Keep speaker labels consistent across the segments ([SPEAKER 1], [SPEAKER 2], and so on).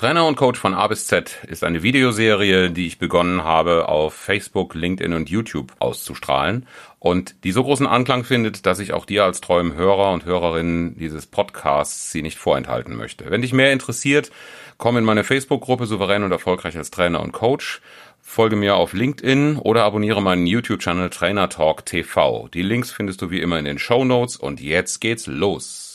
[SPEAKER 1] Trainer und Coach von A bis Z ist eine Videoserie, die ich begonnen habe, auf Facebook, LinkedIn und YouTube auszustrahlen und die so großen Anklang findet, dass ich auch dir als treuem Hörer und Hörerin dieses Podcasts sie nicht vorenthalten möchte. Wenn dich mehr interessiert, komm in meine Facebook-Gruppe Souverän und Erfolgreich als Trainer und Coach folge mir auf LinkedIn oder abonniere meinen YouTube-Channel Trainer Talk TV. Die Links findest du wie immer in den Show Notes und jetzt geht's los.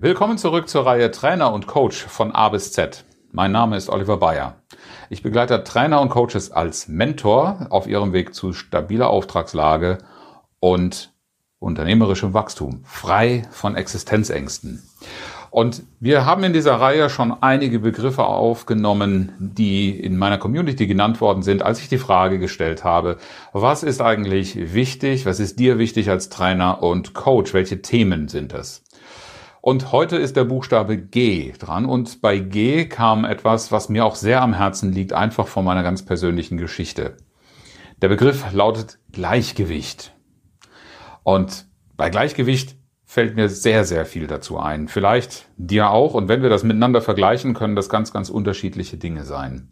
[SPEAKER 1] Willkommen zurück zur Reihe Trainer und Coach von A bis Z. Mein Name ist Oliver Bayer. Ich begleite Trainer und Coaches als Mentor auf ihrem Weg zu stabiler Auftragslage und unternehmerischem Wachstum, frei von Existenzängsten. Und wir haben in dieser Reihe schon einige Begriffe aufgenommen, die in meiner Community genannt worden sind, als ich die Frage gestellt habe, was ist eigentlich wichtig, was ist dir wichtig als Trainer und Coach, welche Themen sind das? Und heute ist der Buchstabe G dran. Und bei G kam etwas, was mir auch sehr am Herzen liegt, einfach von meiner ganz persönlichen Geschichte. Der Begriff lautet Gleichgewicht. Und bei Gleichgewicht fällt mir sehr, sehr viel dazu ein. Vielleicht dir auch. Und wenn wir das miteinander vergleichen, können das ganz, ganz unterschiedliche Dinge sein.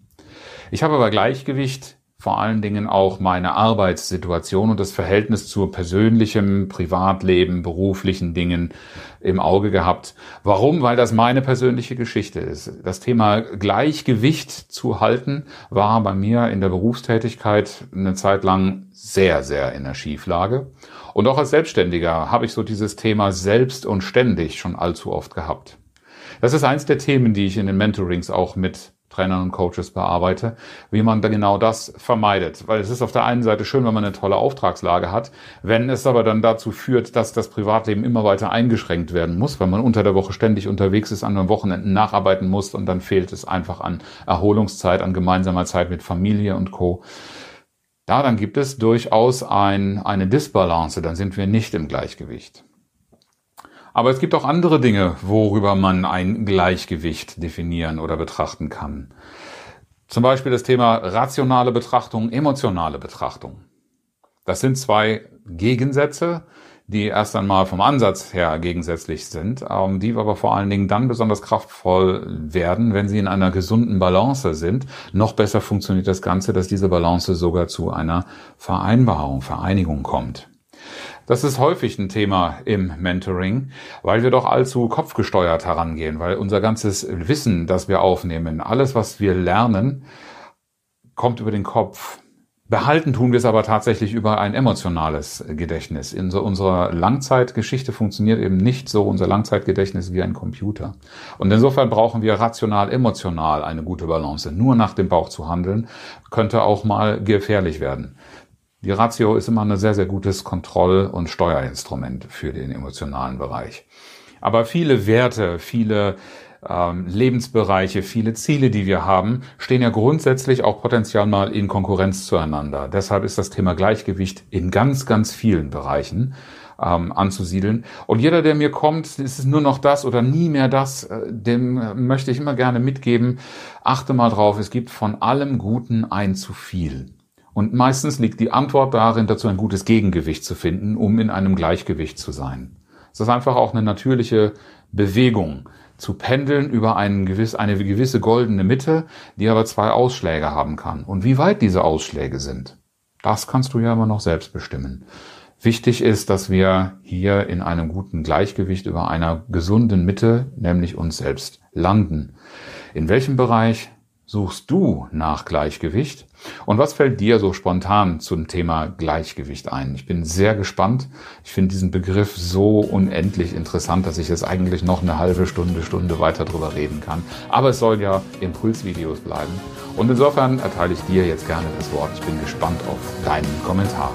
[SPEAKER 1] Ich habe bei Gleichgewicht vor allen Dingen auch meine Arbeitssituation und das Verhältnis zu persönlichem Privatleben, beruflichen Dingen im Auge gehabt. Warum? Weil das meine persönliche Geschichte ist. Das Thema Gleichgewicht zu halten war bei mir in der Berufstätigkeit eine Zeit lang sehr, sehr in der Schieflage. Und auch als Selbstständiger habe ich so dieses Thema selbst und ständig schon allzu oft gehabt. Das ist eins der Themen, die ich in den Mentorings auch mit Trainern und Coaches bearbeite, wie man da genau das vermeidet. Weil es ist auf der einen Seite schön, wenn man eine tolle Auftragslage hat, wenn es aber dann dazu führt, dass das Privatleben immer weiter eingeschränkt werden muss, weil man unter der Woche ständig unterwegs ist, an den Wochenenden nacharbeiten muss und dann fehlt es einfach an Erholungszeit, an gemeinsamer Zeit mit Familie und Co. Da dann gibt es durchaus ein, eine Disbalance, dann sind wir nicht im Gleichgewicht. Aber es gibt auch andere Dinge, worüber man ein Gleichgewicht definieren oder betrachten kann. Zum Beispiel das Thema rationale Betrachtung, emotionale Betrachtung. Das sind zwei Gegensätze, die erst einmal vom Ansatz her gegensätzlich sind, ähm, die aber vor allen Dingen dann besonders kraftvoll werden, wenn sie in einer gesunden Balance sind. Noch besser funktioniert das Ganze, dass diese Balance sogar zu einer Vereinbarung, Vereinigung kommt. Das ist häufig ein Thema im Mentoring, weil wir doch allzu kopfgesteuert herangehen, weil unser ganzes Wissen, das wir aufnehmen, alles, was wir lernen, kommt über den Kopf. Behalten tun wir es aber tatsächlich über ein emotionales Gedächtnis. In so unserer Langzeitgeschichte funktioniert eben nicht so unser Langzeitgedächtnis wie ein Computer. Und insofern brauchen wir rational, emotional eine gute Balance. Nur nach dem Bauch zu handeln, könnte auch mal gefährlich werden. Die Ratio ist immer ein sehr, sehr gutes Kontroll- und Steuerinstrument für den emotionalen Bereich. Aber viele Werte, viele ähm, Lebensbereiche, viele Ziele, die wir haben, stehen ja grundsätzlich auch potenziell mal in Konkurrenz zueinander. Deshalb ist das Thema Gleichgewicht in ganz, ganz vielen Bereichen ähm, anzusiedeln. Und jeder, der mir kommt, ist es nur noch das oder nie mehr das, äh, dem möchte ich immer gerne mitgeben, achte mal drauf, es gibt von allem Guten ein zu viel. Und meistens liegt die Antwort darin, dazu ein gutes Gegengewicht zu finden, um in einem Gleichgewicht zu sein. Es ist einfach auch eine natürliche Bewegung, zu pendeln über gewiss, eine gewisse goldene Mitte, die aber zwei Ausschläge haben kann. Und wie weit diese Ausschläge sind, das kannst du ja immer noch selbst bestimmen. Wichtig ist, dass wir hier in einem guten Gleichgewicht über einer gesunden Mitte, nämlich uns selbst, landen. In welchem Bereich suchst du nach Gleichgewicht? Und was fällt dir so spontan zum Thema Gleichgewicht ein? Ich bin sehr gespannt. Ich finde diesen Begriff so unendlich interessant, dass ich jetzt eigentlich noch eine halbe Stunde, Stunde weiter drüber reden kann. Aber es soll ja Impulsvideos bleiben. Und insofern erteile ich dir jetzt gerne das Wort. Ich bin gespannt auf deinen Kommentar.